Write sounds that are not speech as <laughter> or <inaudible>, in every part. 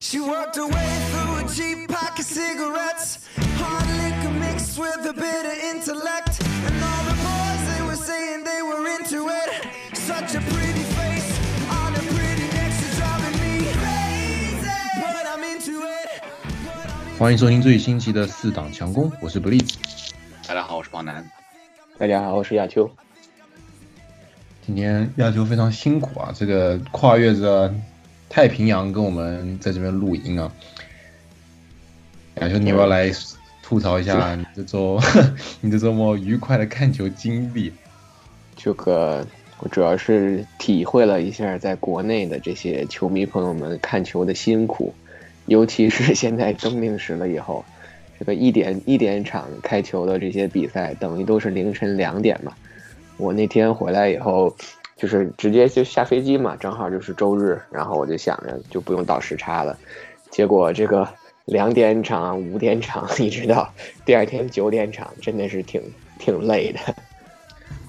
She worked her way through a cheap pack of cigarettes. Hard liquor mixed with a bit of intellect. And all the boys, they were saying they were into it. Such a pretty face on a pretty neck, she's driving me crazy. But I'm into it. But I'm into 欢迎收听最新期的四档强攻，我是 Blitz。大家好，我是王楠。大家好，我是亚秋。今天亚秋非常辛苦啊，这个跨越着太平洋跟我们在这边录音啊。亚秋，你要不要来吐槽一下你这周 <laughs> 你这周末愉快的看球经历？这个我主要是体会了一下在国内的这些球迷朋友们看球的辛苦，尤其是现在冬令时了以后，这个一点一点场开球的这些比赛，等于都是凌晨两点嘛。我那天回来以后，就是直接就下飞机嘛，正好就是周日，然后我就想着就不用倒时差了，结果这个两点场、五点场，<laughs> 一直到第二天九点场，真的是挺挺累的。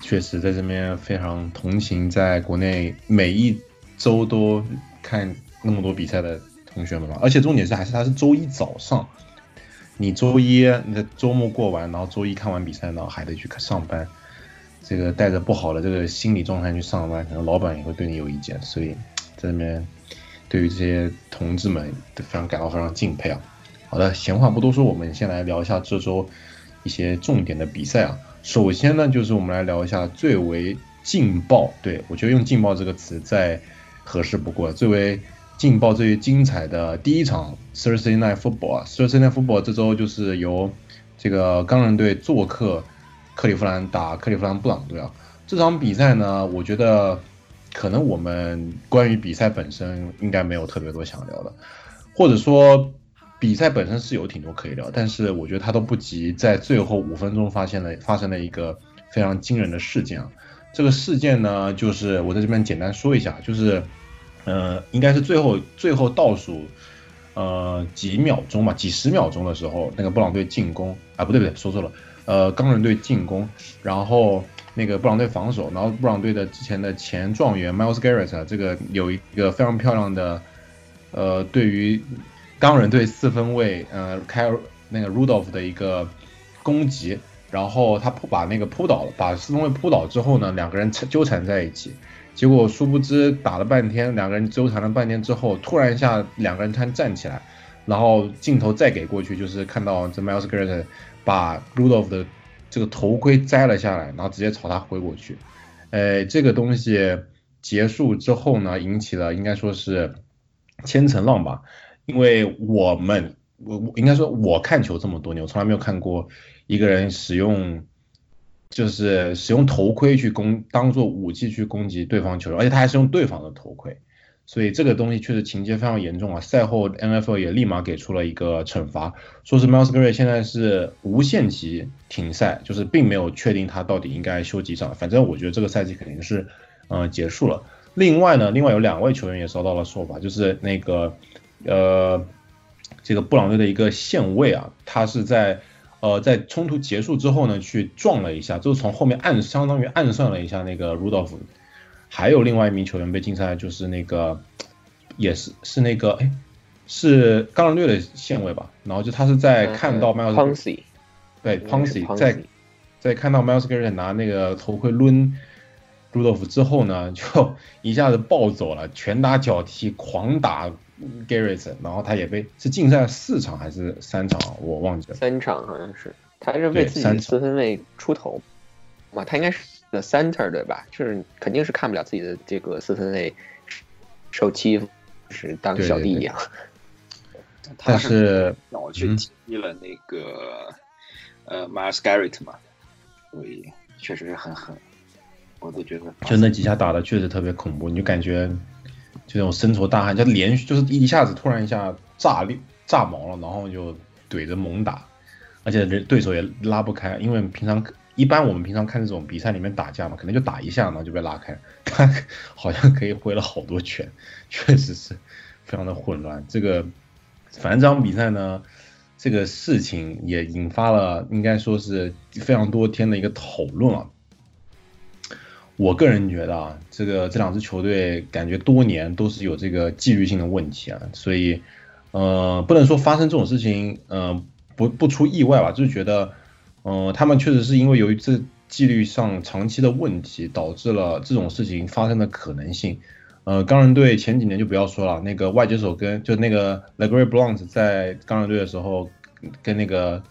确实，在这边非常同情在国内每一周都看那么多比赛的同学们吧。而且重点是，还是他是周一早上，你周一你的周末过完，然后周一看完比赛，然后还得去上班，这个带着不好的这个心理状态去上班，可能老板也会对你有意见。所以在这边对于这些同志们都非常感到非常敬佩啊。好的，闲话不多说，我们先来聊一下这周一些重点的比赛啊。首先呢，就是我们来聊一下最为劲爆，对我觉得用劲爆这个词再合适不过，最为劲爆、最为精彩的第一场 Thursday Night Football 啊，Thursday Night Football 这周就是由这个钢人队做客克利夫兰打克利夫兰布朗队啊。这场比赛呢，我觉得可能我们关于比赛本身应该没有特别多想聊的，或者说比赛本身是有挺多可以聊，但是我觉得它都不及在最后五分钟发现了发生了一个非常惊人的事件啊。这个事件呢，就是我在这边简单说一下，就是呃，应该是最后最后倒数呃几秒钟嘛，几十秒钟的时候，那个布朗队进攻啊，不对不对，说错了，呃，钢人队进攻，然后那个布朗队防守，然后布朗队的之前的前状元 Miles Garrett，这个有一个非常漂亮的呃，对于钢人队四分卫呃开那个 Rudolph 的一个攻击，然后他扑把那个扑倒了，把四分卫扑倒之后呢，两个人纠缠在一起，结果殊不知打了半天，两个人纠缠了半天之后，突然一下两个人突然站起来，然后镜头再给过去，就是看到这 Miles Garrett 把 Rudolph 的这个头盔摘了下来，然后直接朝他挥过去，哎，这个东西结束之后呢，引起了应该说是千层浪吧。因为我们，我我应该说，我看球这么多年，我从来没有看过一个人使用，就是使用头盔去攻，当做武器去攻击对方球员，而且他还是用对方的头盔，所以这个东西确实情节非常严重啊。赛后 NFL 也立马给出了一个惩罚，说是 Miles Garry 现在是无限期停赛，就是并没有确定他到底应该休几场，反正我觉得这个赛季肯定是，呃，结束了。另外呢，另外有两位球员也遭到了受罚，就是那个。呃，这个布朗队的一个线位啊，他是在呃在冲突结束之后呢，去撞了一下，就是从后面暗相当于暗算了一下那个 Rudolph，还有另外一名球员被禁赛，就是那个也是是那个哎是钢人队的线位吧，然后就他是在看到 Miles Poncy，对 Poncy 在在看到 Miles Garrett 拿那个头盔抡 Rudolph 之后呢，<laughs> 就一下子暴走了，拳打脚踢，狂打。Garrett，然后他也被是禁赛四场还是三场，我忘记了。三场好像是，他是为自己四分卫出头。嘛，他应该是 center 对吧？就是肯定是看不了自己的这个四分卫受欺负，是当小弟一样。<laughs> 但是我去踢了那个呃 Miles Garrett 嘛，所以确实是很狠，我都觉得就那几下打的确实特别恐怖，你就感觉。就那种深仇大恨，就连续就是一下子突然一下炸裂炸毛了，然后就怼着猛打，而且人对手也拉不开，因为平常一般我们平常看这种比赛里面打架嘛，可能就打一下嘛就被拉开，他好像可以挥了好多拳，确实是非常的混乱。这个反正这场比赛呢，这个事情也引发了应该说是非常多天的一个讨论啊。我个人觉得啊，这个这两支球队感觉多年都是有这个纪律性的问题啊，所以呃，不能说发生这种事情，呃，不不出意外吧，就是觉得，呃，他们确实是因为由于这纪律上长期的问题，导致了这种事情发生的可能性。呃，钢人队前几年就不要说了，那个外接手跟就那个 Legre Blount 在钢人队的时候，跟那个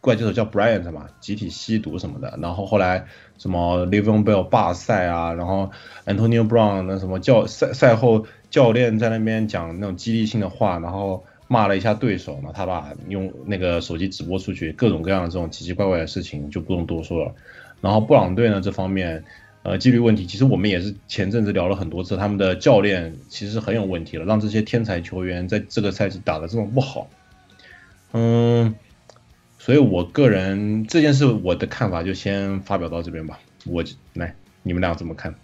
外接手叫 Bryant 嘛，集体吸毒什么的，然后后来什么 l e v i n Bell 罢赛啊，然后 Antonio Brown 那什么教赛赛后教练在那边讲那种激励性的话，然后骂了一下对手嘛，他把用那个手机直播出去，各种各样的这种奇奇怪怪的事情就不用多说了。然后布朗队呢这方面。呃，纪律问题，其实我们也是前阵子聊了很多次，他们的教练其实很有问题了，让这些天才球员在这个赛季打的这么不好。嗯，所以我个人这件事我的看法就先发表到这边吧。我来，你们俩怎么看？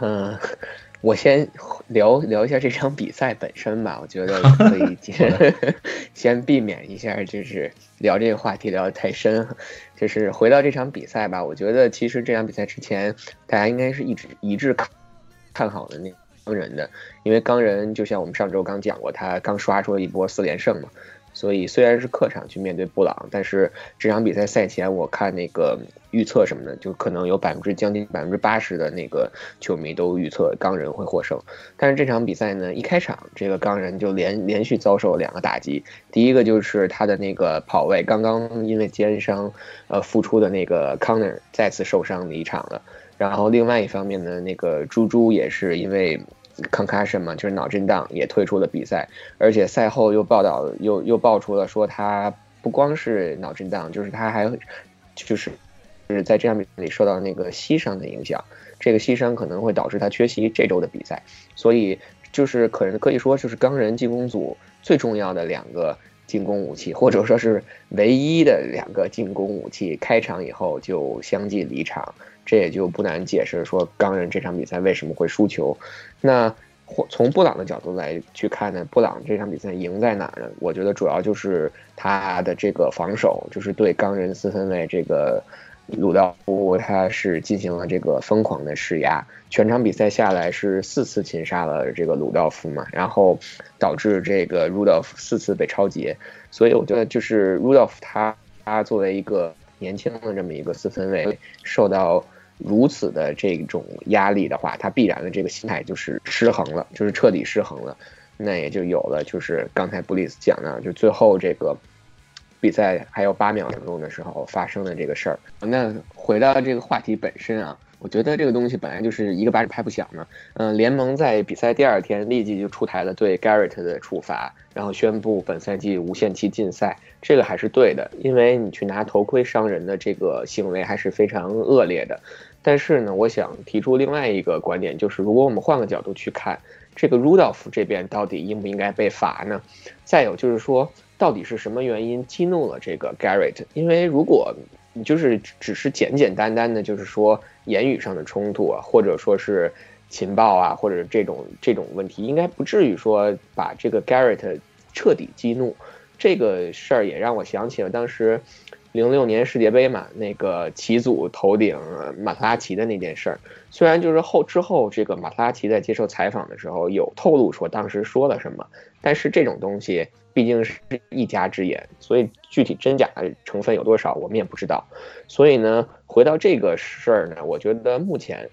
嗯。<laughs> 我先聊聊一下这场比赛本身吧，我觉得 <laughs> 可以先 <laughs> 先避免一下，就是聊这个话题聊得太深。就是回到这场比赛吧，我觉得其实这场比赛之前，大家应该是一直一致看看好的那钢人的，因为钢人就像我们上周刚讲过，他刚刷出了一波四连胜嘛。所以虽然是客场去面对布朗，但是这场比赛赛前我看那个预测什么的，就可能有百分之将近百分之八十的那个球迷都预测钢人会获胜。但是这场比赛呢，一开场这个钢人就连连续遭受两个打击，第一个就是他的那个跑位刚刚因为肩伤呃复出的那个康纳再次受伤离场了，然后另外一方面呢，那个猪猪也是因为。Concussion 嘛，就是脑震荡，也退出了比赛，而且赛后又报道又又爆出了说他不光是脑震荡，就是他还就是就是在这场比赛里受到那个膝伤的影响，这个膝伤可能会导致他缺席这周的比赛，所以就是可能可以说就是钢人进攻组最重要的两个进攻武器，或者说是唯一的两个进攻武器，开场以后就相继离场。这也就不难解释，说钢人这场比赛为什么会输球。那从布朗的角度来去看呢？布朗这场比赛赢在哪儿呢？我觉得主要就是他的这个防守，就是对钢人四分卫这个鲁道夫，他是进行了这个疯狂的施压。全场比赛下来是四次擒杀了这个鲁道夫嘛，然后导致这个鲁道夫四次被超截。所以我觉得就是鲁道夫他他作为一个年轻的这么一个四分卫，受到。如此的这种压力的话，他必然的这个心态就是失衡了，就是彻底失衡了。那也就有了，就是刚才布里斯讲的，就最后这个比赛还有八秒钟的时候发生的这个事儿。那回到这个话题本身啊。我觉得这个东西本来就是一个巴掌拍不响嘛。嗯，联盟在比赛第二天立即就出台了对 Garrett 的处罚，然后宣布本赛季无限期禁赛。这个还是对的，因为你去拿头盔伤人的这个行为还是非常恶劣的。但是呢，我想提出另外一个观点，就是如果我们换个角度去看，这个 Rudolph 这边到底应不应该被罚呢？再有就是说，到底是什么原因激怒了这个 Garrett？因为如果你就是只是简简单单的，就是说言语上的冲突啊，或者说是情报啊，或者这种这种问题，应该不至于说把这个 Garrett 彻底激怒。这个事儿也让我想起了当时零六年世界杯嘛，那个齐祖头顶马特拉齐的那件事儿。虽然就是后之后这个马特拉齐在接受采访的时候有透露说当时说了什么，但是这种东西。毕竟是一家之言，所以具体真假成分有多少，我们也不知道。所以呢，回到这个事儿呢，我觉得目前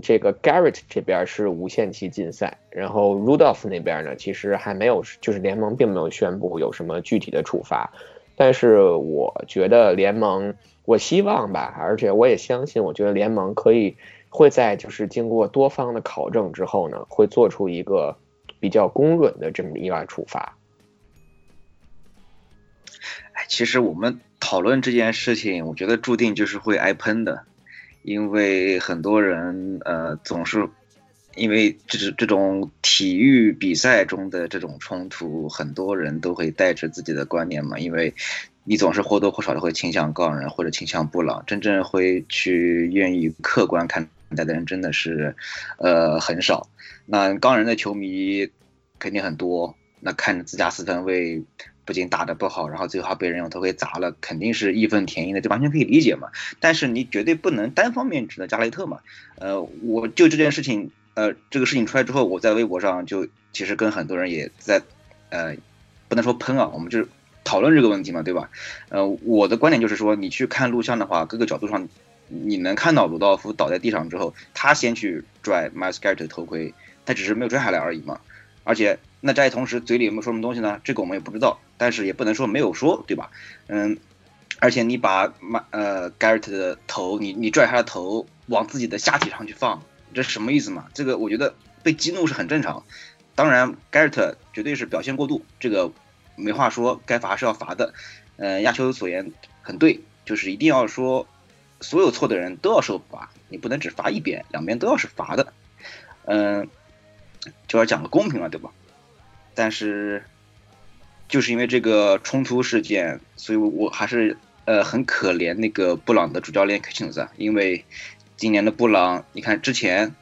这个 Garrett 这边是无限期禁赛，然后 Rudolph 那边呢，其实还没有，就是联盟并没有宣布有什么具体的处罚。但是我觉得联盟，我希望吧，而且我也相信，我觉得联盟可以会在就是经过多方的考证之后呢，会做出一个比较公允的这么一个处罚。哎其实我们讨论这件事情，我觉得注定就是会挨喷的，因为很多人呃总是因为这是这种体育比赛中的这种冲突，很多人都会带着自己的观念嘛，因为你总是或多或少的会倾向钢人或者倾向布朗，真正会去愿意客观看待的人真的是呃很少。那钢人的球迷肯定很多，那看着自家四分卫。不仅打得不好，然后最后还被人用头盔砸了，肯定是义愤填膺的，这完全可以理解嘛。但是你绝对不能单方面指责加雷特嘛。呃，我就这件事情，呃，这个事情出来之后，我在微博上就其实跟很多人也在，呃，不能说喷啊，我们就是讨论这个问题嘛，对吧？呃，我的观点就是说，你去看录像的话，各个角度上，你能看到鲁道夫倒在地上之后，他先去拽 Miles Garrett 的头盔，他只是没有拽下来而已嘛。而且那在同时嘴里有没有说什么东西呢？这个我们也不知道，但是也不能说没有说，对吧？嗯，而且你把马呃 Garrett 的头，你你拽他的头往自己的下体上去放，这什么意思嘛？这个我觉得被激怒是很正常。当然，Garrett 绝对是表现过度，这个没话说，该罚是要罚的。呃，亚秋所言很对，就是一定要说，所有错的人都要受罚，你不能只罚一边，两边都要是罚的。嗯，就要讲个公平了，对吧？但是，就是因为这个冲突事件，所以我还是呃很可怜那个布朗的主教练 Kitchens，因为今年的布朗，你看之前。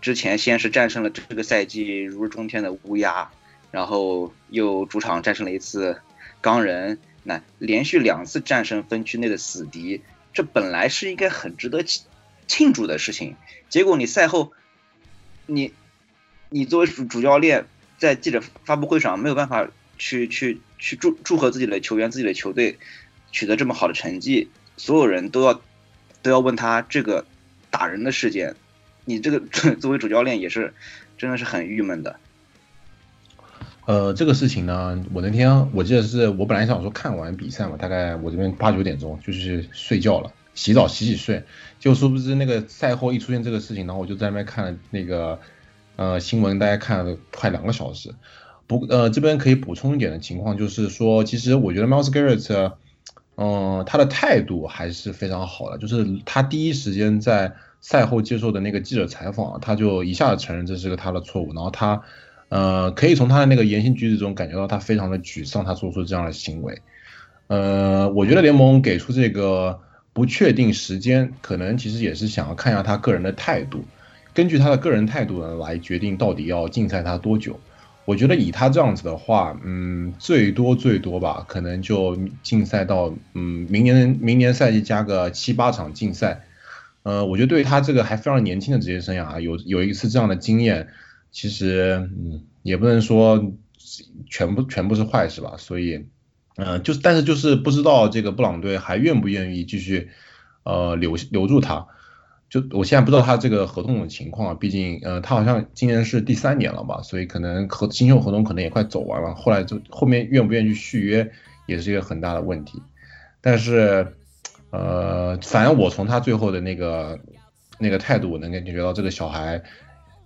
之前先是战胜了这个赛季如日中天的乌鸦，然后又主场战胜了一次钢人，那连续两次战胜分区内的死敌，这本来是应该很值得庆庆祝的事情。结果你赛后，你你作为主主教练在记者发布会上没有办法去去去祝祝贺自己的球员、自己的球队取得这么好的成绩，所有人都要都要问他这个打人的事件。你这个 <laughs> 作为主教练也是，真的是很郁闷的。呃，这个事情呢，我那天我记得是我本来想说看完比赛嘛，大概我这边八九点钟就是睡觉了，洗澡洗洗睡，就殊不知那个赛后一出现这个事情，然后我就在那边看了那个呃新闻，大概看了快两个小时。不呃这边可以补充一点的情况就是说，其实我觉得 Miles Garrett，嗯他的态度还是非常好的，就是他第一时间在。赛后接受的那个记者采访，他就一下子承认这是个他的错误，然后他，呃，可以从他的那个言行举止中感觉到他非常的沮丧，他做出这样的行为，呃，我觉得联盟给出这个不确定时间，可能其实也是想要看一下他个人的态度，根据他的个人态度呢来决定到底要禁赛他多久。我觉得以他这样子的话，嗯，最多最多吧，可能就禁赛到嗯明年明年赛季加个七八场禁赛。呃，我觉得对于他这个还非常年轻的职业生涯，有有一次这样的经验，其实嗯也不能说全部全部是坏事吧。所以，嗯，就是但是就是不知道这个布朗队还愿不愿意继续呃留留住他。就我现在不知道他这个合同的情况，毕竟呃他好像今年是第三年了吧，所以可能合新秀合同可能也快走完了。后来就后面愿不愿意去续约也是一个很大的问题。但是。呃，反正我从他最后的那个那个态度，我能感觉到这个小孩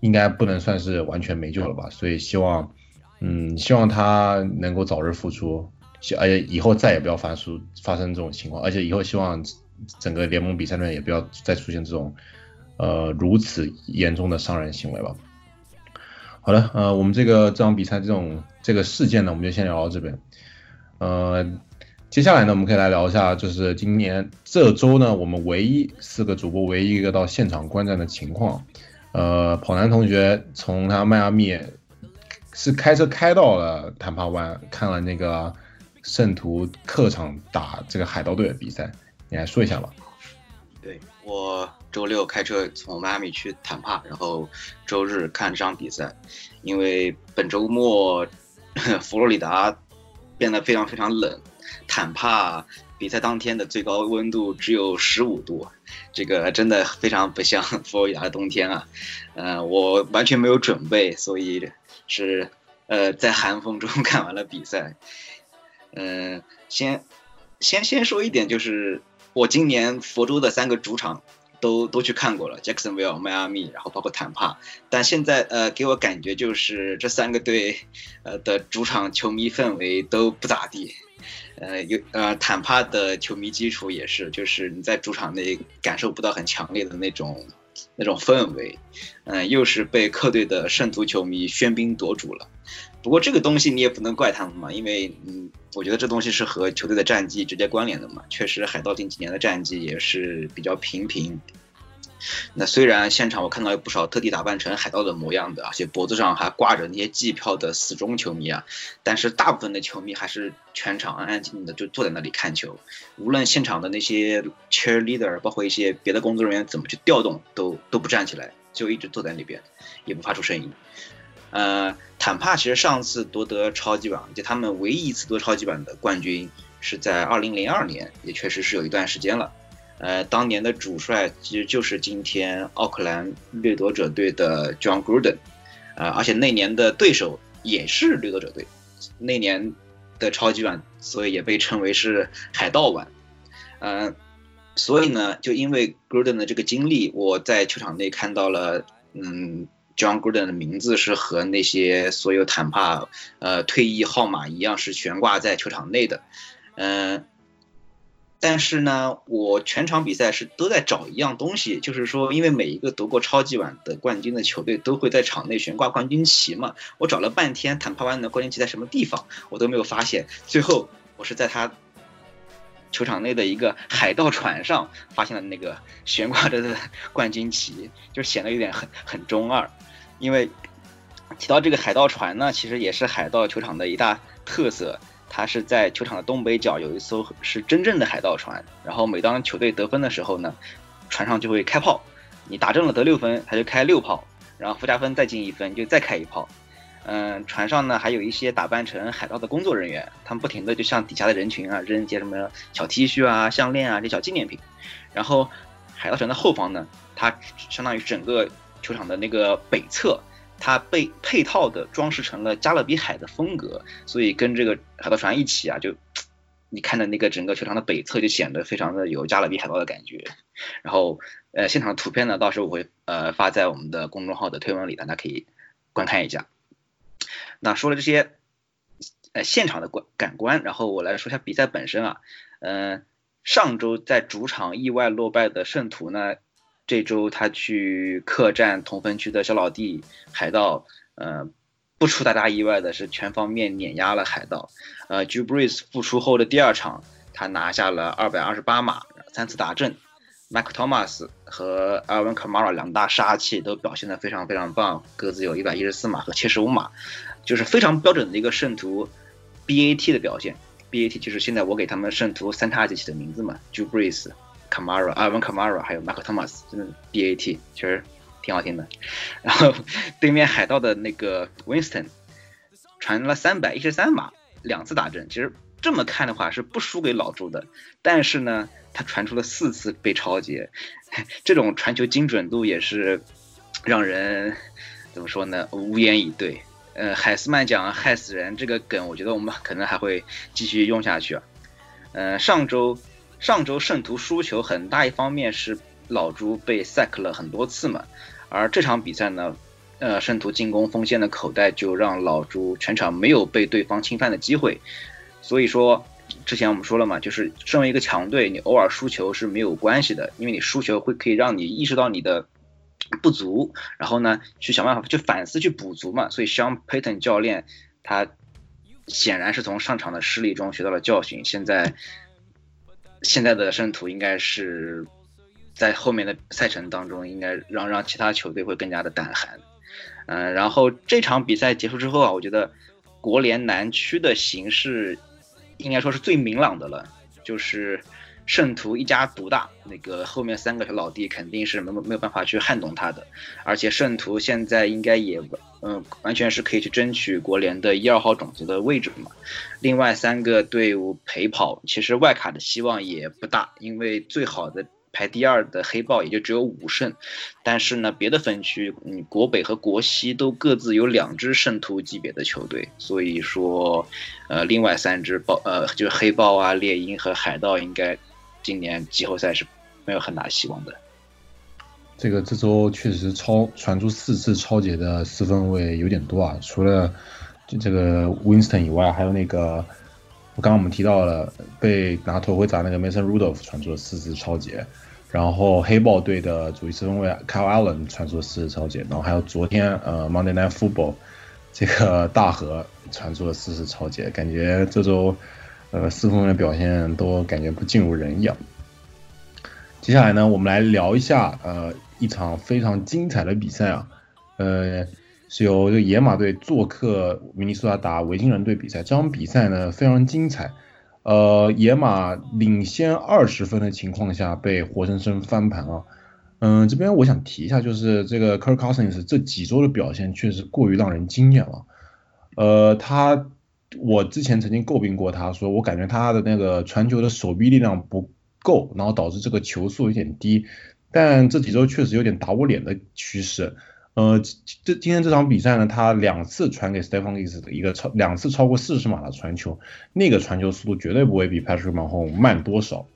应该不能算是完全没救了吧。所以希望，嗯，希望他能够早日复出，而且以后再也不要发出发生这种情况，而且以后希望整个联盟比赛中也不要再出现这种呃如此严重的伤人行为吧。好的，呃，我们这个这场比赛这种这个事件呢，我们就先聊到这边，呃。接下来呢，我们可以来聊一下，就是今年这周呢，我们唯一四个主播唯一一个到现场观战的情况。呃，跑男同学从他迈阿密是开车开到了坦帕湾，看了那个圣徒客场打这个海盗队的比赛，你来说一下吧。对我周六开车从迈阿密去坦帕，然后周日看这场比赛，因为本周末 <laughs> 佛罗里达变得非常非常冷。坦帕比赛当天的最高温度只有十五度，这个真的非常不像 <laughs> 佛罗里达的冬天啊！呃，我完全没有准备，所以是呃在寒风中 <laughs> 看完了比赛。嗯，先先先说一点，就是我今年佛州的三个主场都都去看过了，Jacksonville、迈阿密，然后包括坦帕，但现在呃给我感觉就是这三个队呃的主场球迷氛围都不咋地。呃，有呃，坦帕的球迷基础也是，就是你在主场内感受不到很强烈的那种那种氛围，嗯，又是被客队的圣徒球迷喧宾夺主了。不过这个东西你也不能怪他们嘛，因为嗯，我觉得这东西是和球队的战绩直接关联的嘛。确实，海盗近几年的战绩也是比较平平。那虽然现场我看到有不少特地打扮成海盗的模样的，而且脖子上还挂着那些季票的死忠球迷啊，但是大部分的球迷还是全场安安静静的就坐在那里看球，无论现场的那些 cheerleader，包括一些别的工作人员怎么去调动，都都不站起来，就一直坐在那边，也不发出声音。呃，坦帕其实上次夺得超级碗，就他们唯一一次夺超级碗的冠军是在二零零二年，也确实是有一段时间了。呃，当年的主帅其实就是今天奥克兰掠夺者队的 John Gruden，呃，而且那年的对手也是掠夺者队，那年的超级碗，所以也被称为是海盗碗。嗯，所以呢，就因为 Gruden 的这个经历，我在球场内看到了，嗯，John Gruden 的名字是和那些所有坦帕呃退役号码一样，是悬挂在球场内的，嗯。但是呢，我全场比赛是都在找一样东西，就是说，因为每一个夺过超级碗的冠军的球队都会在场内悬挂冠军旗嘛。我找了半天，坦帕湾的冠军旗在什么地方，我都没有发现。最后，我是在他球场内的一个海盗船上发现了那个悬挂着的冠军旗，就显得有点很很中二。因为提到这个海盗船呢，其实也是海盗球场的一大特色。它是在球场的东北角有一艘是真正的海盗船，然后每当球队得分的时候呢，船上就会开炮，你打正了得六分，他就开六炮，然后附加分再进一分就再开一炮。嗯，船上呢还有一些打扮成海盗的工作人员，他们不停的就向底下的人群啊扔一些什么小 T 恤啊、项链啊这小纪念品。然后海盗船的后方呢，它相当于整个球场的那个北侧。它被配套的装饰成了加勒比海的风格，所以跟这个海盗船一起啊，就你看的那个整个球场的北侧就显得非常的有加勒比海盗的感觉。然后呃，现场的图片呢，到时候我会呃发在我们的公众号的推文里，大家可以观看一下。那说了这些呃现场的观感官，然后我来说一下比赛本身啊，嗯，上周在主场意外落败的圣徒呢。这周他去客战同分区的小老弟海盗，呃，不出大家意外的是全方面碾压了海盗。呃 j u b r e s 复出后的第二场，他拿下了二百二十八码，三次达阵打正。Mike Thomas 和 Alvin Kamara 两大杀器都表现得非常非常棒，各自有一百一十四码和七十五码，就是非常标准的一个圣徒 BAT 的表现。BAT 就是现在我给他们圣徒三叉戟起的名字嘛 j u b r e s Kamara、阿文 Kamara 还有 Mark Thomas，真的 BAT 其实挺好听的。然后对面海盗的那个 Winston 传了三百一十三码，两次打正。其实这么看的话是不输给老朱的，但是呢，他传出了四次被超截，<laughs> 这种传球精准度也是让人怎么说呢？无言以对。呃，海斯曼奖害死人这个梗，我觉得我们 <laughs> 可能还会继续用下去。呃，上周。上周圣徒输球很大一方面是老朱被 sack 了很多次嘛，而这场比赛呢，呃，圣徒进攻锋线的口袋就让老朱全场没有被对方侵犯的机会，所以说之前我们说了嘛，就是身为一个强队，你偶尔输球是没有关系的，因为你输球会可以让你意识到你的不足，然后呢去想办法去反思去补足嘛，所以 Sean Payton 教练他显然是从上场的失利中学到了教训，现在。现在的圣徒应该是在后面的赛程当中，应该让让其他球队会更加的胆寒。嗯，然后这场比赛结束之后啊，我觉得国联南区的形势应该说是最明朗的了，就是。圣徒一家独大，那个后面三个小老弟肯定是没没有办法去撼动他的，而且圣徒现在应该也嗯完全是可以去争取国联的一二号种子的位置嘛。另外三个队伍陪跑，其实外卡的希望也不大，因为最好的排第二的黑豹也就只有五胜，但是呢别的分区嗯国北和国西都各自有两支圣徒级别的球队，所以说呃另外三支豹呃就是黑豹啊猎鹰和海盗应该。今年季后赛是没有很大希望的。这个这周确实超传出四次超节的四分位有点多啊，除了就这个 Winston 以外，还有那个刚刚我们提到了被拿头盔砸那个 Mason Rudolph 传出了四次超节，然后黑豹队的主力四分卫 Kyle Allen 传出了四次超节，然后还有昨天呃 Monday Night Football 这个大河传出了四次超节，感觉这周。呃，四分卫表现都感觉不尽如人意啊。接下来呢，我们来聊一下呃一场非常精彩的比赛啊，呃是由这个野马队做客明尼苏达打维京人队比赛。这场比赛呢非常精彩，呃野马领先二十分的情况下被活生生翻盘啊，嗯，这边我想提一下，就是这个 Kirk Cousins 这几周的表现确实过于让人惊艳了。呃，他我之前曾经诟病过他，说我感觉他的那个传球的手臂力量不够，然后导致这个球速有点低。但这几周确实有点打我脸的趋势。呃，这今天这场比赛呢，他两次传给 Stephon Diggs 的一个超两次超过四十码的传球，那个传球速度绝对不会比 Patrick Mahomes 慢多少。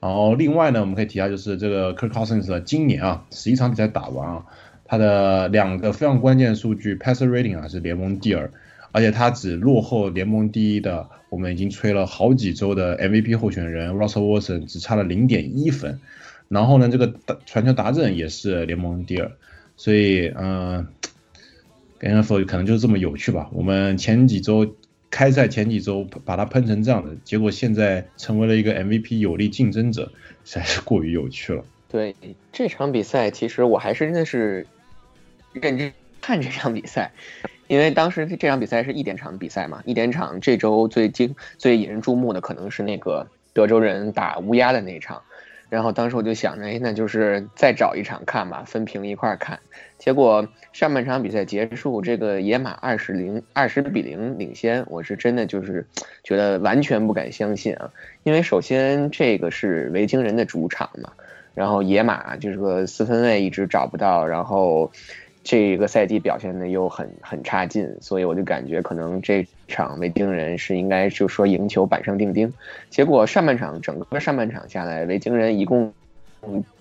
然后另外呢，我们可以提下就是这个 Kirk Cousins 今年啊，十一场比赛打完啊，他的两个非常关键的数据 passer rating 啊是联盟第二，而且他只落后联盟第一的，我们已经吹了好几周的 MVP 候选人 Russell Wilson 只差了零点一分。然后呢，这个传球达阵也是联盟第二，所以嗯，NFL 可能就是这么有趣吧。我们前几周。开赛前几周把它喷成这样的，结果现在成为了一个 MVP 有力竞争者，实在是过于有趣了。对这场比赛，其实我还是真的是认真看这场比赛，因为当时这场比赛是一点场比赛嘛，一点场这周最精最引人注目的可能是那个德州人打乌鸦的那一场。然后当时我就想着，哎，那就是再找一场看吧，分屏一块看。结果上半场比赛结束，这个野马二十零二十比零领先，我是真的就是觉得完全不敢相信啊！因为首先这个是维京人的主场嘛，然后野马就是个四分卫一直找不到，然后。这个赛季表现的又很很差劲，所以我就感觉可能这场维京人是应该就说赢球板上钉钉。结果上半场整个上半场下来，维京人一共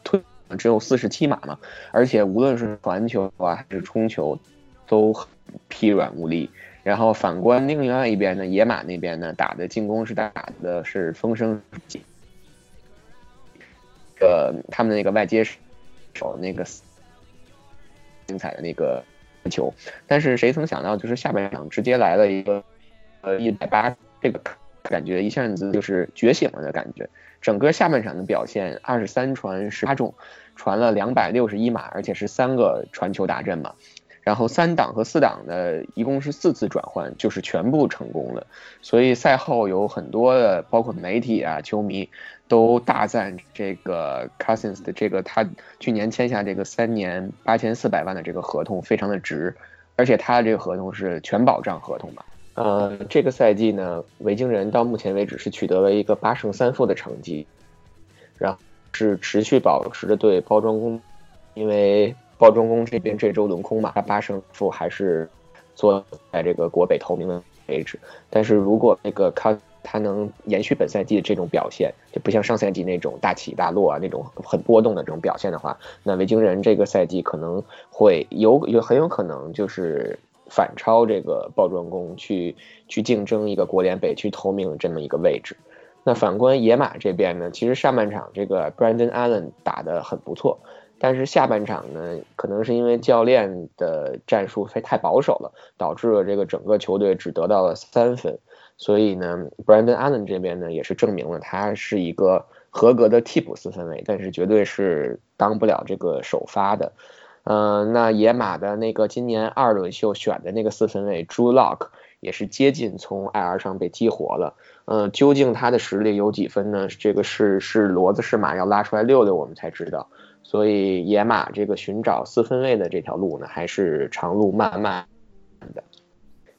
推只有四十七码嘛，而且无论是传球啊还是冲球，都疲软无力。然后反观另外一边呢，野马那边呢打的进攻是打的是风生水起，呃，他们那个外接手那个。精彩的那个球，但是谁曾想到，就是下半场直接来了一个呃一百八，这个感觉一下子就是觉醒了的感觉。整个下半场的表现，二十三传十八中，传了两百六十一码，而且是三个传球打阵嘛。然后三档和四档的一共是四次转换，就是全部成功了。所以赛后有很多的，包括媒体啊、球迷。都大赞这个 Cousins 的这个他去年签下这个三年八千四百万的这个合同非常的值，而且他这个合同是全保障合同嘛。呃，这个赛季呢，维京人到目前为止是取得了一个八胜三负的成绩，然后是持续保持着对包装工，因为包装工这边这周轮空嘛，他八胜负还是坐在这个国北头名的位置，但是如果那个 Cousins 他能延续本赛季的这种表现，就不像上赛季那种大起大落啊，那种很波动的这种表现的话，那维京人这个赛季可能会有有很有可能就是反超这个爆装工去去竞争一个国联北区头名这么一个位置。那反观野马这边呢，其实上半场这个 Brandon Allen 打得很不错，但是下半场呢，可能是因为教练的战术太保守了，导致了这个整个球队只得到了三分。所以呢，Brandon Allen 这边呢也是证明了他是一个合格的替补四分卫，但是绝对是当不了这个首发的。嗯，那野马的那个今年二轮秀选的那个四分卫 Drew Lock 也是接近从 IR 上被激活了。嗯，究竟他的实力有几分呢？这个是是骡子是马要拉出来溜溜，我们才知道。所以野马这个寻找四分卫的这条路呢，还是长路漫漫。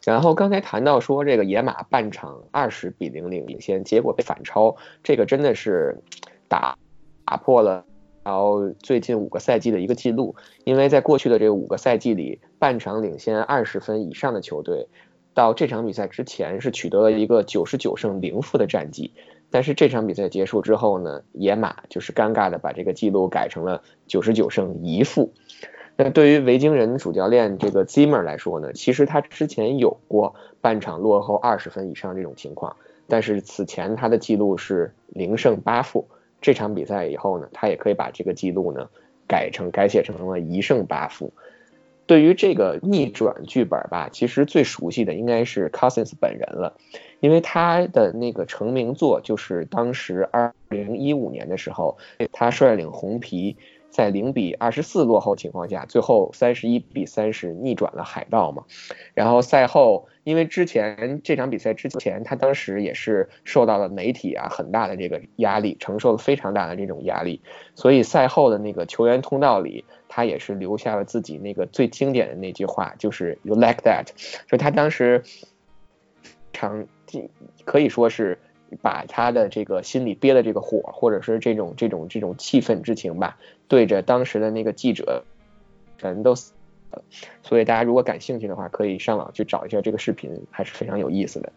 然后刚才谈到说这个野马半场二十比零领先，结果被反超，这个真的是打打破了然后最近五个赛季的一个记录，因为在过去的这五个赛季里，半场领先二十分以上的球队，到这场比赛之前是取得了一个九十九胜零负的战绩，但是这场比赛结束之后呢，野马就是尴尬的把这个记录改成了九十九胜一负。那对于维京人主教练这个 Zimmer 来说呢，其实他之前有过半场落后二十分以上这种情况，但是此前他的记录是零胜八负。这场比赛以后呢，他也可以把这个记录呢改成改写成了一胜八负。对于这个逆转剧本吧，其实最熟悉的应该是 Cousins 本人了，因为他的那个成名作就是当时二零一五年的时候，他率领红皮。在零比二十四落后情况下，最后三十一比三十逆转了海盗嘛。然后赛后，因为之前这场比赛之前，他当时也是受到了媒体啊很大的这个压力，承受了非常大的这种压力，所以赛后的那个球员通道里，他也是留下了自己那个最经典的那句话，就是 “You like that”，就他当时常可以说是把他的这个心里憋的这个火，或者是这种这种这种气愤之情吧，对着当时的那个记者全都死了。所以大家如果感兴趣的话，可以上网去找一下这个视频，还是非常有意思的。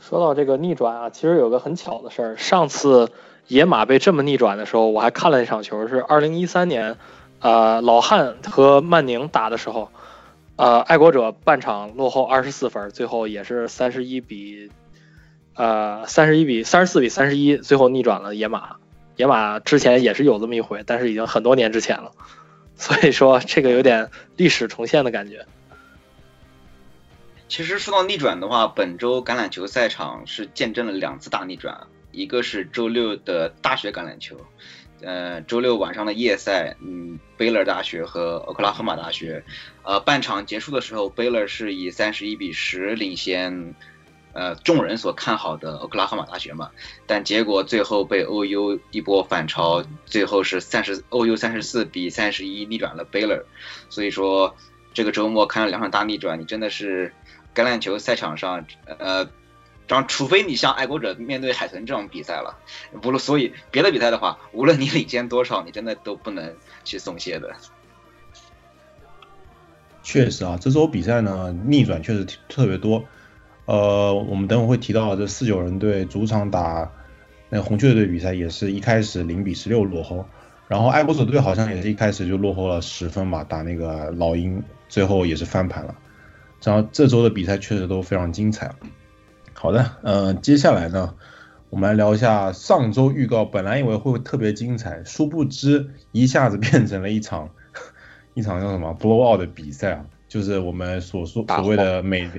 说到这个逆转啊，其实有个很巧的事儿，上次野马被这么逆转的时候，我还看了那场球，是二零一三年，呃，老汉和曼宁打的时候，呃，爱国者半场落后二十四分，最后也是三十一比，呃，三十一比三十四比三十一，最后逆转了野马。野马之前也是有这么一回，但是已经很多年之前了。所以说，这个有点历史重现的感觉。其实说到逆转的话，本周橄榄球赛场是见证了两次大逆转，一个是周六的大学橄榄球，呃，周六晚上的夜赛，嗯，贝勒大学和俄克拉荷马大学，呃，半场结束的时候，贝勒是以三十一比十领先。呃，众人所看好的俄克拉荷马大学嘛，但结果最后被 OU 一波反超，最后是三十 OU 三十四比三十一逆转了 Baylor，所以说这个周末看了两场大逆转，你真的是橄榄球赛场上，呃，张除非你像爱国者面对海豚这种比赛了，不论所以别的比赛的话，无论你领先多少，你真的都不能去松懈的。确实啊，这周比赛呢逆转确实特别多。呃，我们等会会提到这四九人队主场打那个红雀队比赛，也是一开始零比十六落后，然后爱国者队好像也是一开始就落后了十分吧，打那个老鹰，最后也是翻盘了。然后这周的比赛确实都非常精彩。好的，呃，接下来呢，我们来聊一下上周预告，本来以为会特别精彩，殊不知一下子变成了一场一场叫什么 blowout 的比赛啊，<laughs> 就是我们所说所谓的美。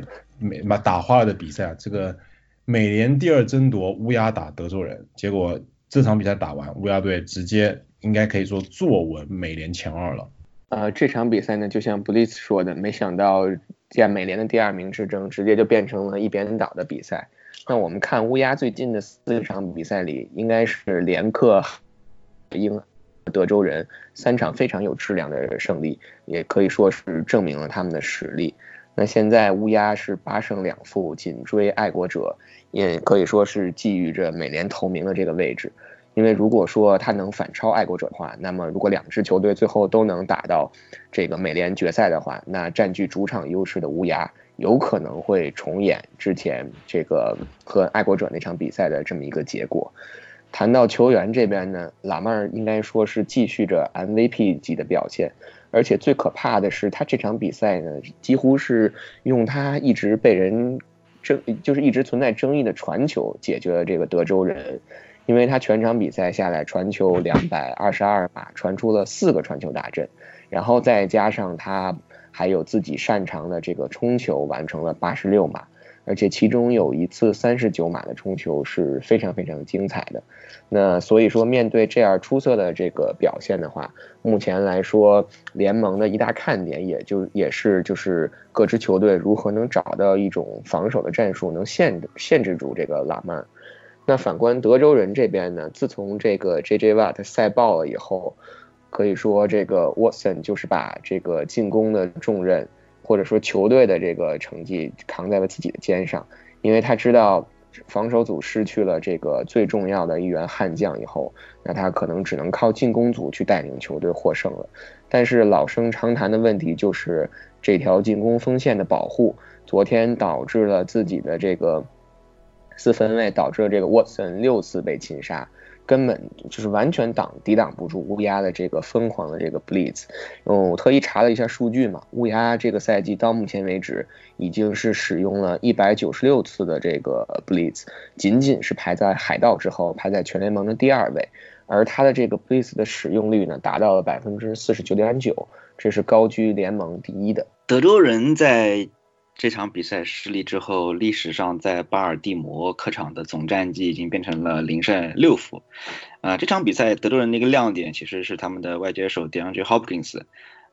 美嘛打花了的比赛啊，这个美联第二争夺乌鸦打德州人，结果这场比赛打完，乌鸦队直接应该可以说坐稳美联前二了。呃，这场比赛呢，就像布利斯说的，没想到在美联的第二名之争，直接就变成了一边倒的比赛。那我们看乌鸦最近的四场比赛里，应该是连克英德州人三场非常有质量的胜利，也可以说是证明了他们的实力。那现在乌鸦是八胜两负，紧追爱国者，也可以说是觊觎着美联头名的这个位置。因为如果说他能反超爱国者的话，那么如果两支球队最后都能打到这个美联决赛的话，那占据主场优势的乌鸦有可能会重演之前这个和爱国者那场比赛的这么一个结果。谈到球员这边呢，拉曼儿应该说是继续着 MVP 级的表现。而且最可怕的是，他这场比赛呢，几乎是用他一直被人争，就是一直存在争议的传球解决了这个德州人，因为他全场比赛下来传球两百二十二码，传出了四个传球大阵，然后再加上他还有自己擅长的这个冲球，完成了八十六码。而且其中有一次三十九码的冲球是非常非常精彩的，那所以说面对这样出色的这个表现的话，目前来说联盟的一大看点也就也是就是各支球队如何能找到一种防守的战术能限制限制住这个拉曼。那反观德州人这边呢，自从这个 J.J. Watt 赛爆了以后，可以说这个 Watson 就是把这个进攻的重任。或者说球队的这个成绩扛在了自己的肩上，因为他知道防守组失去了这个最重要的一员悍将以后，那他可能只能靠进攻组去带领球队获胜了。但是老生常谈的问题就是这条进攻锋线的保护，昨天导致了自己的这个四分卫导致了这个沃森六次被擒杀。根本就是完全挡抵挡不住乌鸦的这个疯狂的这个 blitz。嗯，我特意查了一下数据嘛，乌鸦这个赛季到目前为止已经是使用了一百九十六次的这个 blitz，仅仅是排在海盗之后，排在全联盟的第二位。而他的这个 blitz 的使用率呢，达到了百分之四十九点九，这是高居联盟第一的。德州人在。这场比赛失利之后，历史上在巴尔的摩客场的总战绩已经变成了零胜六负。啊，这场比赛德州人的一个亮点其实是他们的外接手 DeAndre Hopkins。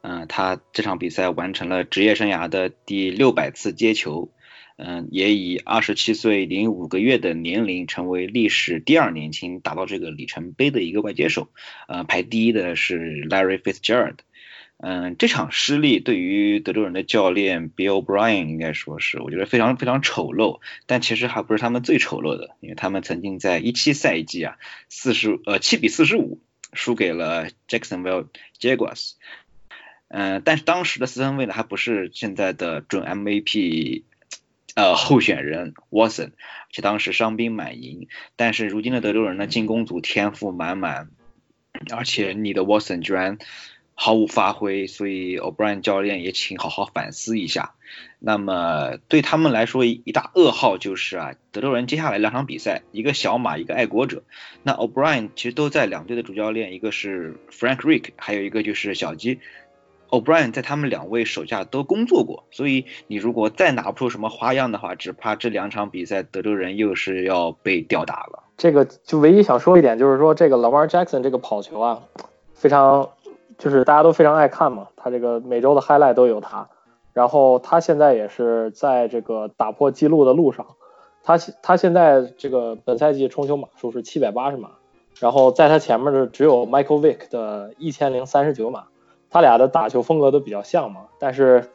嗯，他这场比赛完成了职业生涯的第六百次接球。嗯，也以二十七岁零五个月的年龄成为历史第二年轻达到这个里程碑的一个外接手。呃，排第一的是 Larry Fitzgerald。嗯，这场失利对于德州人的教练 Bill O'Brien 应该说是我觉得非常非常丑陋，但其实还不是他们最丑陋的，因为他们曾经在一七赛季啊四十呃七比四十五输给了 Jacksonville Jaguars。嗯，但是当时的四分卫呢还不是现在的准 MVP。呃，候选人 Watson，且当时伤兵满营，但是如今的德州人呢，进攻组天赋满满，而且你的 Watson 居然毫无发挥，所以 O'Brien 教练也请好好反思一下。那么对他们来说，一大噩耗就是啊，德州人接下来两场比赛，一个小马，一个爱国者。那 O'Brien 其实都在两队的主教练，一个是 Frank Rick，还有一个就是小鸡。O'Brien 在他们两位手下都工作过，所以你如果再拿不出什么花样的话，只怕这两场比赛德州人又是要被吊打了。这个就唯一想说一点就是说，这个 Lamar Jackson 这个跑球啊，非常就是大家都非常爱看嘛，他这个每周的 highlight 都有他。然后他现在也是在这个打破记录的路上，他他现在这个本赛季冲球码数是七百八十码，然后在他前面的只有 Michael Vick 的一千零三十九码。他俩的打球风格都比较像嘛，但是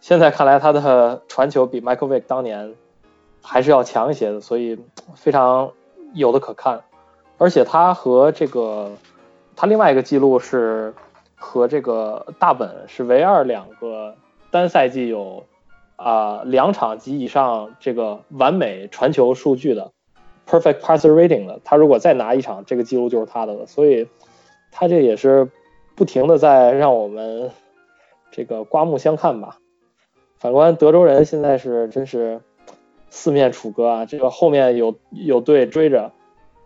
现在看来他的传球比 Michael Vick 当年还是要强一些的，所以非常有的可看。而且他和这个他另外一个记录是和这个大本是唯二两个单赛季有啊两场及以上这个完美传球数据的 perfect passer rating 的。他如果再拿一场，这个记录就是他的了。所以他这也是。不停的在让我们这个刮目相看吧。反观德州人现在是真是四面楚歌啊，这个后面有有队追着，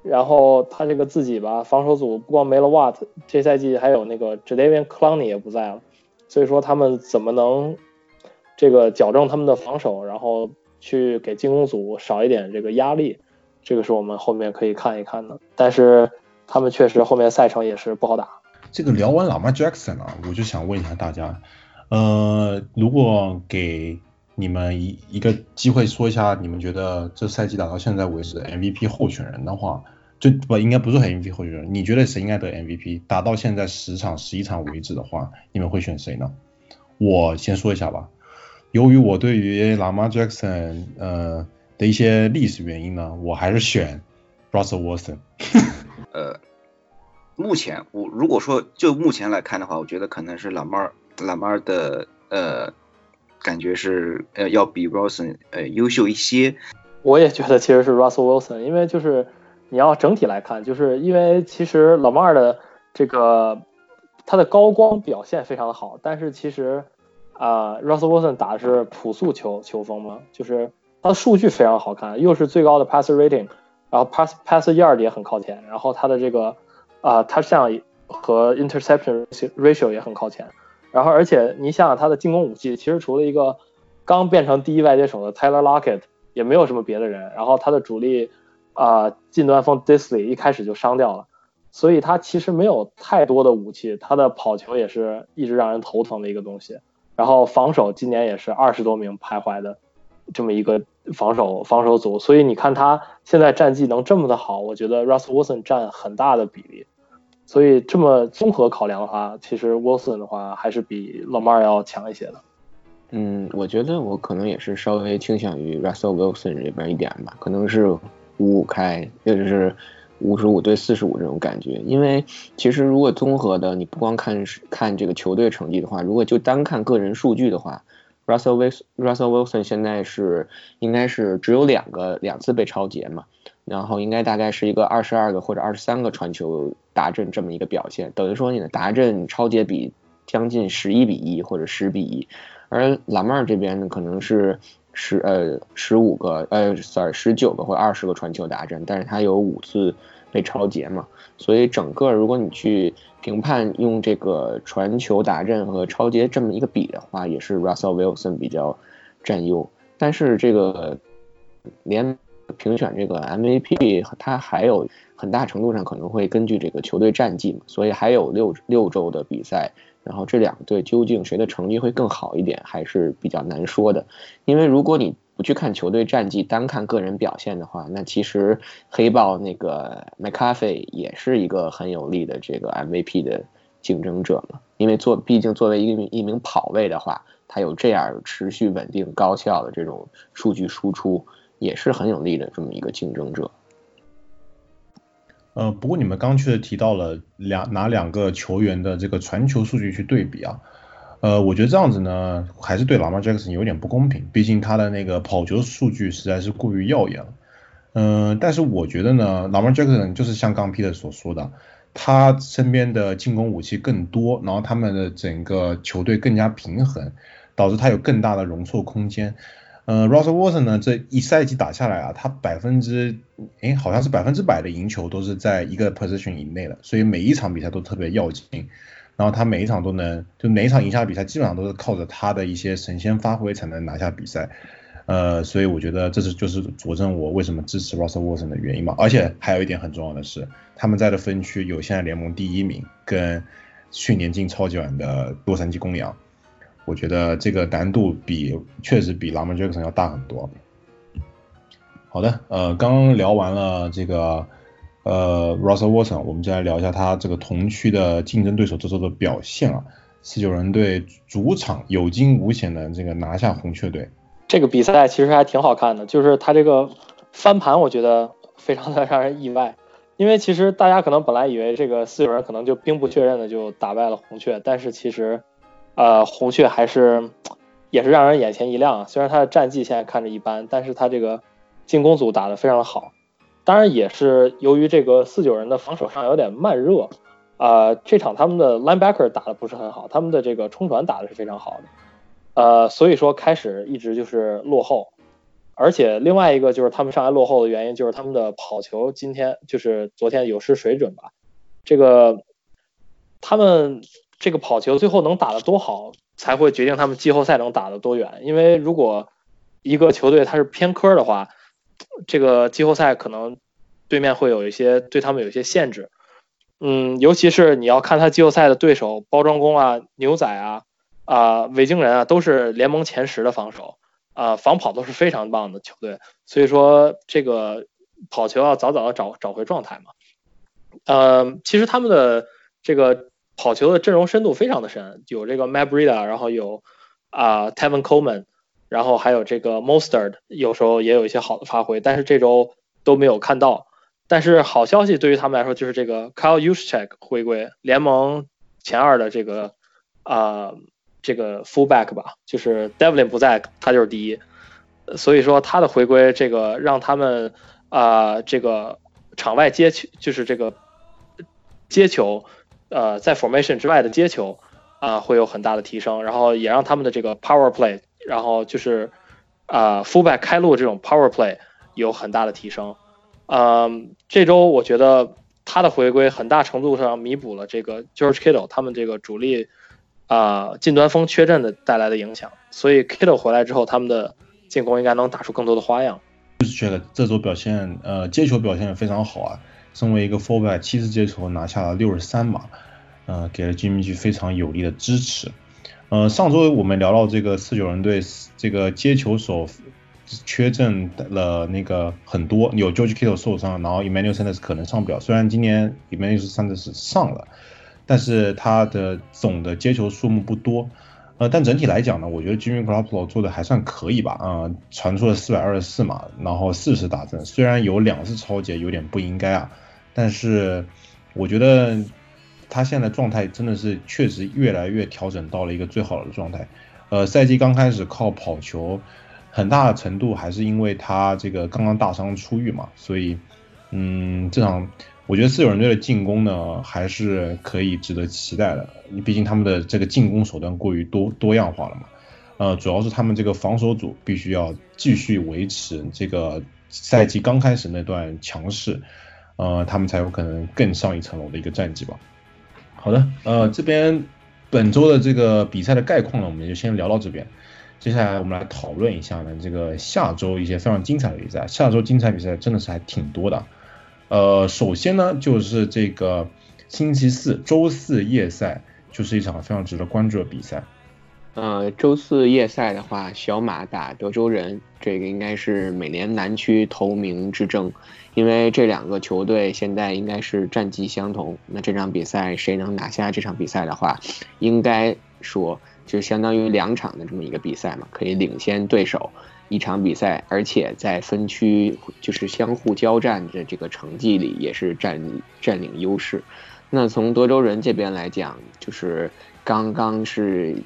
然后他这个自己吧，防守组不光没了 Wat，这赛季还有那个 Jadavion Clowney 也不在了，所以说他们怎么能这个矫正他们的防守，然后去给进攻组少一点这个压力，这个是我们后面可以看一看的。但是他们确实后面赛程也是不好打。这个聊完老马 Jackson 啊，我就想问一下大家，呃，如果给你们一一个机会说一下，你们觉得这赛季打到现在为止 MVP 候选人的话，就不应该不是 MVP 候选人，你觉得谁应该得 MVP？打到现在十场十一场为止的话，你们会选谁呢？我先说一下吧，由于我对于 Lamar Jackson 呃的一些历史原因呢，我还是选 Russell Wilson。<laughs> 呃。目前我如果说就目前来看的话，我觉得可能是老马尔老马尔的呃感觉是呃要比 Wilson 呃优秀一些。我也觉得其实是 Russell Wilson，因为就是你要整体来看，就是因为其实老马的这个他的高光表现非常的好，但是其实啊 Russell Wilson 打的是朴素球球风嘛，就是他的数据非常好看，又是最高的 passer rating，然后 pass passer yard 也很靠前，然后他的这个。啊，他像和 interception ratio 也很靠前，然后而且你想想他的进攻武器，其实除了一个刚变成第一外接手的 Tyler Lockett，也没有什么别的人。然后他的主力啊近端锋 Disley 一开始就伤掉了，所以他其实没有太多的武器。他的跑球也是一直让人头疼的一个东西。然后防守今年也是二十多名徘徊的这么一个防守防守组。所以你看他现在战绩能这么的好，我觉得 Russ Wilson 占很大的比例。所以这么综合考量的话，其实 Wilson 的话还是比 Lamar 要强一些的。嗯，我觉得我可能也是稍微倾向于 Russell Wilson 这边一点吧，可能是五五开，也就是五十五对四十五这种感觉。因为其实如果综合的，你不光看看这个球队成绩的话，如果就单看个人数据的话，Russell Wilson Russell Wilson 现在是应该是只有两个两次被超截嘛。然后应该大概是一个二十二个或者二十三个传球达阵这么一个表现，等于说你的达阵超节比将近十一比一或者十比一，而老妹儿这边呢可能是十呃十五个呃 sorry 十九个或二十个传球达阵，但是他有五次被超节嘛，所以整个如果你去评判用这个传球达阵和超节这么一个比的话，也是 Russell Wilson 比较占优，但是这个连。评选这个 MVP，它还有很大程度上可能会根据这个球队战绩嘛，所以还有六六周的比赛，然后这两队究竟谁的成绩会更好一点，还是比较难说的。因为如果你不去看球队战绩，单看个人表现的话，那其实黑豹那个 m c c a f e 也是一个很有力的这个 MVP 的竞争者嘛。因为做毕竟作为一名一名跑位的话，他有这样持续稳定高效的这种数据输出，也是很有力的这么一个竞争者。呃，不过你们刚确实提到了两拿两个球员的这个传球数据去对比啊，呃，我觉得这样子呢，还是对 Lamar Jackson 有点不公平，毕竟他的那个跑球数据实在是过于耀眼了。嗯，但是我觉得呢，Lamar Jackson 就是像刚 Peter 所说的，他身边的进攻武器更多，然后他们的整个球队更加平衡，导致他有更大的容错空间。呃，Russell Wilson 呢，这一赛季打下来啊，他百分之，哎，好像是百分之百的赢球都是在一个 position 以内的，所以每一场比赛都特别要紧。然后他每一场都能，就每一场赢下的比赛，基本上都是靠着他的一些神仙发挥才能拿下比赛。呃，所以我觉得这是就是佐证我为什么支持 Russell Wilson 的原因嘛。而且还有一点很重要的是，他们在的分区有现在联盟第一名，跟去年进超级碗的洛杉矶公羊。我觉得这个难度比确实比 Lamar Jackson 要大很多。好的，呃，刚聊完了这个呃 Russell Wilson，我们就来聊一下他这个同区的竞争对手这周的表现啊。四九人队主场有惊无险的这个拿下红雀队。这个比赛其实还挺好看的，就是他这个翻盘，我觉得非常的让人意外。因为其实大家可能本来以为这个四九人可能就兵不血刃的就打败了红雀，但是其实。呃，红雀还是也是让人眼前一亮。虽然他的战绩现在看着一般，但是他这个进攻组打得非常的好。当然也是由于这个四九人的防守上有点慢热，呃，这场他们的 linebacker 打的不是很好，他们的这个冲传打的是非常好的，呃，所以说开始一直就是落后。而且另外一个就是他们上来落后的原因就是他们的跑球今天就是昨天有失水准吧。这个他们。这个跑球最后能打得多好，才会决定他们季后赛能打得多远。因为如果一个球队他是偏科的话，这个季后赛可能对面会有一些对他们有一些限制。嗯，尤其是你要看他季后赛的对手，包装工啊、牛仔啊、啊维京人啊，都是联盟前十的防守啊，防跑都是非常棒的球队。所以说这个跑球要早早的找找回状态嘛。呃，其实他们的这个。跑球的阵容深度非常的深，有这个 Mabrida，然后有啊 Tevin Coleman，然后还有这个 Mostert，有时候也有一些好的发挥，但是这周都没有看到。但是好消息对于他们来说就是这个 Kyle u s c h e k 回归联盟前二的这个啊这个 fullback 吧，就是 Devlin 不在，他就是第一。所以说他的回归，这个让他们啊这个场外接球，就是这个接球。呃，在 formation 之外的接球啊，会有很大的提升，然后也让他们的这个 power play，然后就是啊 fullback 开路这种 power play 有很大的提升。嗯，这周我觉得他的回归很大程度上弥补了这个 George Kittle 他们这个主力啊近端锋缺阵的带来的影响，所以 Kittle 回来之后，他们的进攻应该能打出更多的花样。就是觉得这周表现，呃，接球表现非常好啊。身为一个 fullback，七次接球拿下了六十三码，呃，给了 Jimmy 非常有力的支持。呃，上周我们聊到这个四九人队这个接球手缺阵了那个很多，有 George Kittle 受伤，然后 Emmanuel Sanders 可能上不了。虽然今年 Emmanuel Sanders 上了，但是他的总的接球数目不多。呃，但整体来讲呢，我觉得 Jimmy Garoppolo 做的还算可以吧。啊，传出了四百二十四码，然后四十打正，虽然有两次超节有点不应该啊，但是我觉得他现在状态真的是确实越来越调整到了一个最好的状态。呃，赛季刚开始靠跑球，很大的程度还是因为他这个刚刚大伤出狱嘛，所以，嗯，这场。我觉得四九人队的进攻呢，还是可以值得期待的。你毕竟他们的这个进攻手段过于多多样化了嘛。呃，主要是他们这个防守组必须要继续维持这个赛季刚开始那段强势，呃，他们才有可能更上一层楼的一个战绩吧。好的，呃，这边本周的这个比赛的概况呢，我们就先聊到这边。接下来我们来讨论一下呢，这个下周一些非常精彩的比赛。下周精彩比赛真的是还挺多的。呃，首先呢，就是这个星期四周四夜赛，就是一场非常值得关注的比赛。呃，周四夜赛的话，小马打德州人，这个应该是美联南区头名之争，因为这两个球队现在应该是战绩相同。那这场比赛谁能拿下这场比赛的话，应该说就相当于两场的这么一个比赛嘛，可以领先对手一场比赛，而且在分区就是相互交战的这个成绩里也是占占领优势。那从德州人这边来讲，就是刚刚是。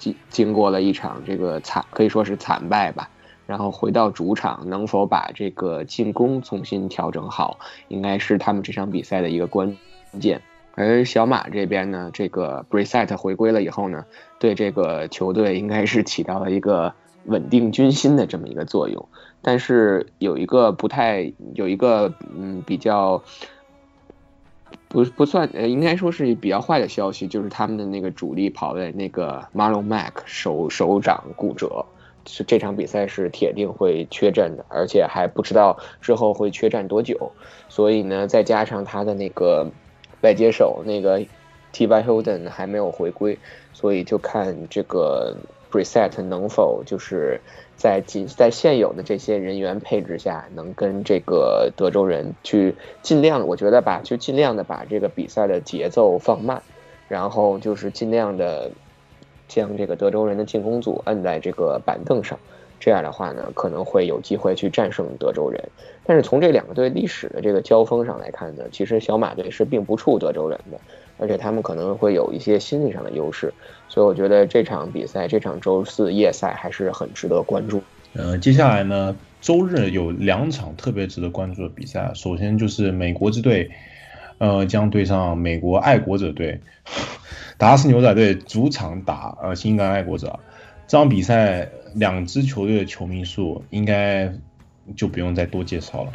经经过了一场这个惨，可以说是惨败吧。然后回到主场，能否把这个进攻重新调整好，应该是他们这场比赛的一个关键。而小马这边呢，这个 Brissett 回归了以后呢，对这个球队应该是起到了一个稳定军心的这么一个作用。但是有一个不太，有一个嗯比较。不不算，呃，应该说是比较坏的消息，就是他们的那个主力跑位那个 Marlon Mack 手手掌骨折，是这场比赛是铁定会缺阵的，而且还不知道之后会缺战多久。所以呢，再加上他的那个外接手那个 T.Y. Hilton 还没有回归，所以就看这个 Preset 能否就是。在仅在现有的这些人员配置下，能跟这个德州人去尽量，我觉得吧，就尽量的把这个比赛的节奏放慢，然后就是尽量的将这个德州人的进攻组摁在这个板凳上，这样的话呢，可能会有机会去战胜德州人。但是从这两个队历史的这个交锋上来看呢，其实小马队是并不怵德州人的，而且他们可能会有一些心理上的优势。所以我觉得这场比赛，这场周四夜赛还是很值得关注。呃，接下来呢，周日有两场特别值得关注的比赛。首先就是美国之队，呃，将对上美国爱国者队，达拉斯牛仔队主场打呃新英格兰爱国者。这场比赛两支球队的球迷数应该就不用再多介绍了。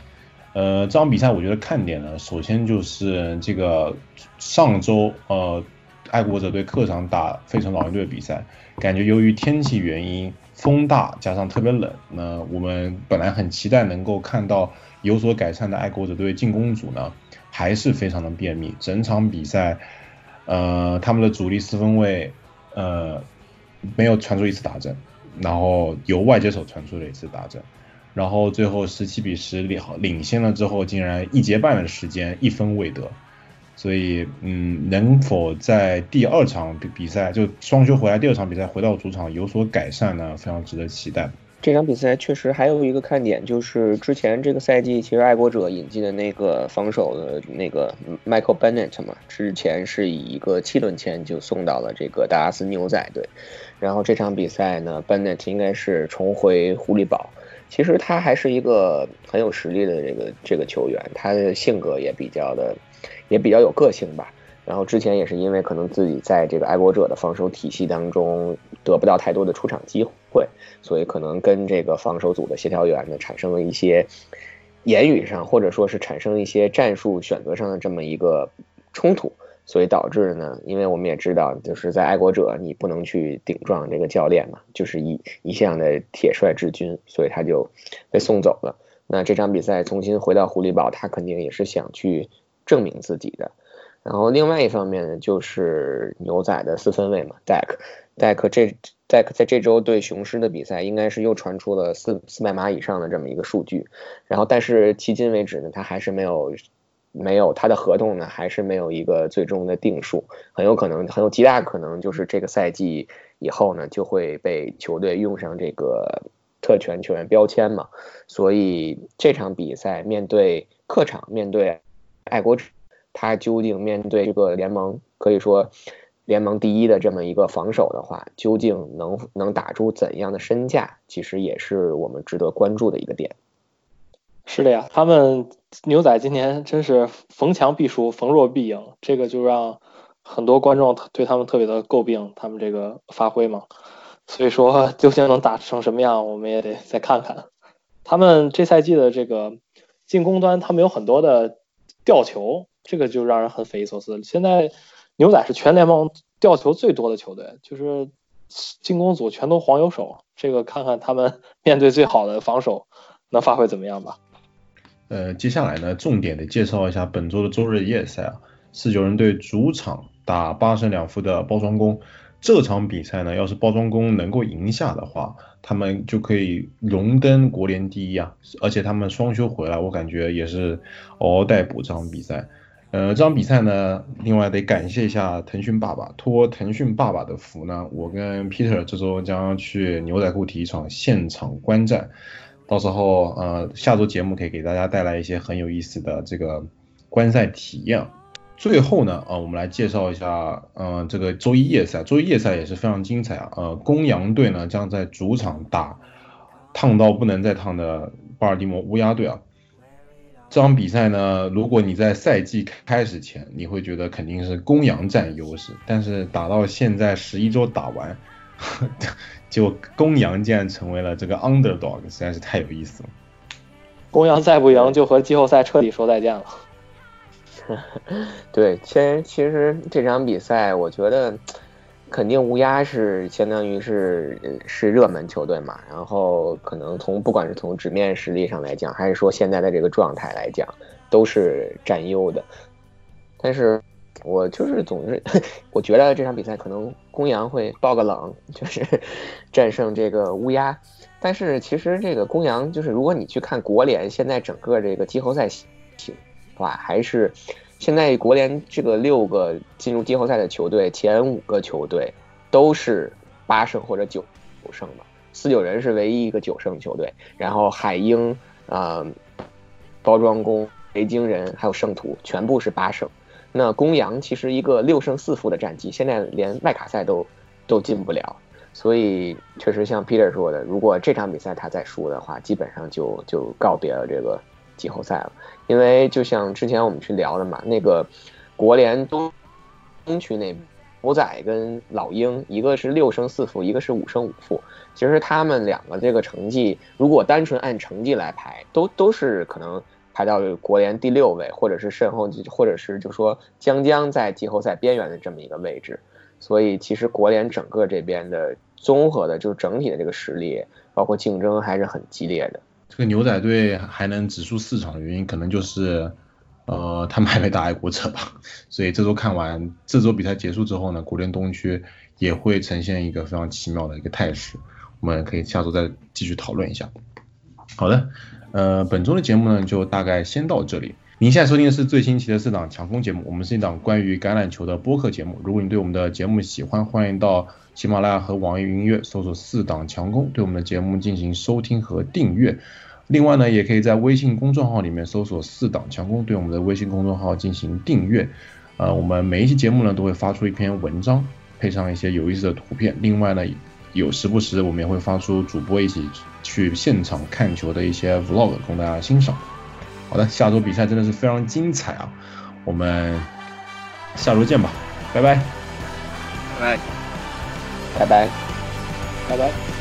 呃，这场比赛我觉得看点呢，首先就是这个上周呃。爱国者队客场打费城老鹰队的比赛，感觉由于天气原因，风大加上特别冷，那我们本来很期待能够看到有所改善的爱国者队进攻组呢，还是非常的便秘。整场比赛，呃，他们的主力四分卫，呃，没有传出一次打阵，然后由外接手传出了一次打阵，然后最后十七比十领领先了之后，竟然一节半的时间一分未得。所以，嗯，能否在第二场比比赛就双休回来，第二场比赛回到主场有所改善呢？非常值得期待。这场比赛确实还有一个看点，就是之前这个赛季，其实爱国者引进的那个防守的那个 Michael Bennett 嘛，之前是以一个七轮签就送到了这个达拉斯牛仔队。然后这场比赛呢，Bennett 应该是重回狐狸堡。其实他还是一个很有实力的这个这个球员，他的性格也比较的。也比较有个性吧，然后之前也是因为可能自己在这个爱国者的防守体系当中得不到太多的出场机会，所以可能跟这个防守组的协调员呢产生了一些言语上或者说是产生一些战术选择上的这么一个冲突，所以导致呢，因为我们也知道就是在爱国者你不能去顶撞这个教练嘛，就是一一向的铁帅治军，所以他就被送走了。那这场比赛重新回到狐狸堡，他肯定也是想去。证明自己的，然后另外一方面呢，就是牛仔的四分卫嘛，Deck，Deck 这 Deck 在这周对雄狮的比赛，应该是又传出了四四百码以上的这么一个数据，然后但是迄今为止呢，他还是没有没有他的合同呢，还是没有一个最终的定数，很有可能很有极大可能就是这个赛季以后呢，就会被球队用上这个特权球员标签嘛，所以这场比赛面对客场面对。爱国者，他究竟面对这个联盟可以说联盟第一的这么一个防守的话，究竟能能打出怎样的身价？其实也是我们值得关注的一个点。是的呀，他们牛仔今年真是逢强必输，逢弱必赢，这个就让很多观众对他们特别的诟病，他们这个发挥嘛。所以说，究竟能打成什么样，我们也得再看看。他们这赛季的这个进攻端，他们有很多的。吊球，这个就让人很匪夷所思。现在牛仔是全联盟吊球最多的球队，就是进攻组全都黄油手。这个看看他们面对最好的防守能发挥怎么样吧。呃，接下来呢，重点的介绍一下本周的周日夜赛啊，四九人队主场打八胜两负的包装工。这场比赛呢，要是包装工能够赢下的话，他们就可以荣登国联第一啊！而且他们双休回来，我感觉也是嗷嗷待哺这场比赛。呃，这场比赛呢，另外得感谢一下腾讯爸爸，托腾讯爸爸的福呢，我跟 Peter 这周将去牛仔裤体育场现场观战，到时候呃下周节目可以给大家带来一些很有意思的这个观赛体验。最后呢，呃，我们来介绍一下，呃，这个周一夜赛，周一夜赛也是非常精彩啊，呃，公羊队呢将在主场打烫到不能再烫的巴尔的摩乌鸦队啊。这场比赛呢，如果你在赛季开始前，你会觉得肯定是公羊占优势，但是打到现在十一周打完，就公羊竟然成为了这个 underdog，实在是太有意思了。公羊再不赢，就和季后赛彻底说再见了。<laughs> 对，其实其实这场比赛，我觉得。肯定乌鸦是相当于是是热门球队嘛，然后可能从不管是从纸面实力上来讲，还是说现在的这个状态来讲，都是占优的。但是我就是总是 <laughs> 我觉得这场比赛可能公羊会爆个冷，就是 <laughs> 战胜这个乌鸦。但是其实这个公羊就是如果你去看国联现在整个这个季后赛情况，还是。现在国联这个六个进入季后赛的球队，前五个球队都是八胜或者九九胜的，四九人是唯一一个九胜球队，然后海鹰、呃包装工、维京人还有圣徒全部是八胜。那公羊其实一个六胜四负的战绩，现在连外卡赛都都进不了，所以确实像 Peter 说的，如果这场比赛他再输的话，基本上就就告别了这个。季后赛了，因为就像之前我们去聊的嘛，那个国联东东区那牛仔跟老鹰，一个是六胜四负，一个是五胜五负。其实他们两个这个成绩，如果单纯按成绩来排，都都是可能排到国联第六位，或者是身后，或者是就说将将在季后赛边缘的这么一个位置。所以其实国联整个这边的综合的，就是整体的这个实力，包括竞争还是很激烈的。这个牛仔队还能只输四场的原因，可能就是，呃，他们还没打爱国者吧。所以这周看完，这周比赛结束之后呢，国联东区也会呈现一个非常奇妙的一个态势。我们可以下周再继续讨论一下。好的，呃，本周的节目呢就大概先到这里。您现在收听的是最新期的四档强攻节目，我们是一档关于橄榄球的播客节目。如果你对我们的节目喜欢，欢迎到喜马拉雅和网易云音乐搜索“四档强攻”，对我们的节目进行收听和订阅。另外呢，也可以在微信公众号里面搜索“四档强攻”，对我们的微信公众号进行订阅。呃，我们每一期节目呢都会发出一篇文章，配上一些有意思的图片。另外呢，有时不时我们也会发出主播一起去现场看球的一些 vlog 供大家欣赏。好的，下周比赛真的是非常精彩啊！我们下周见吧，拜拜，拜拜，拜拜，拜拜。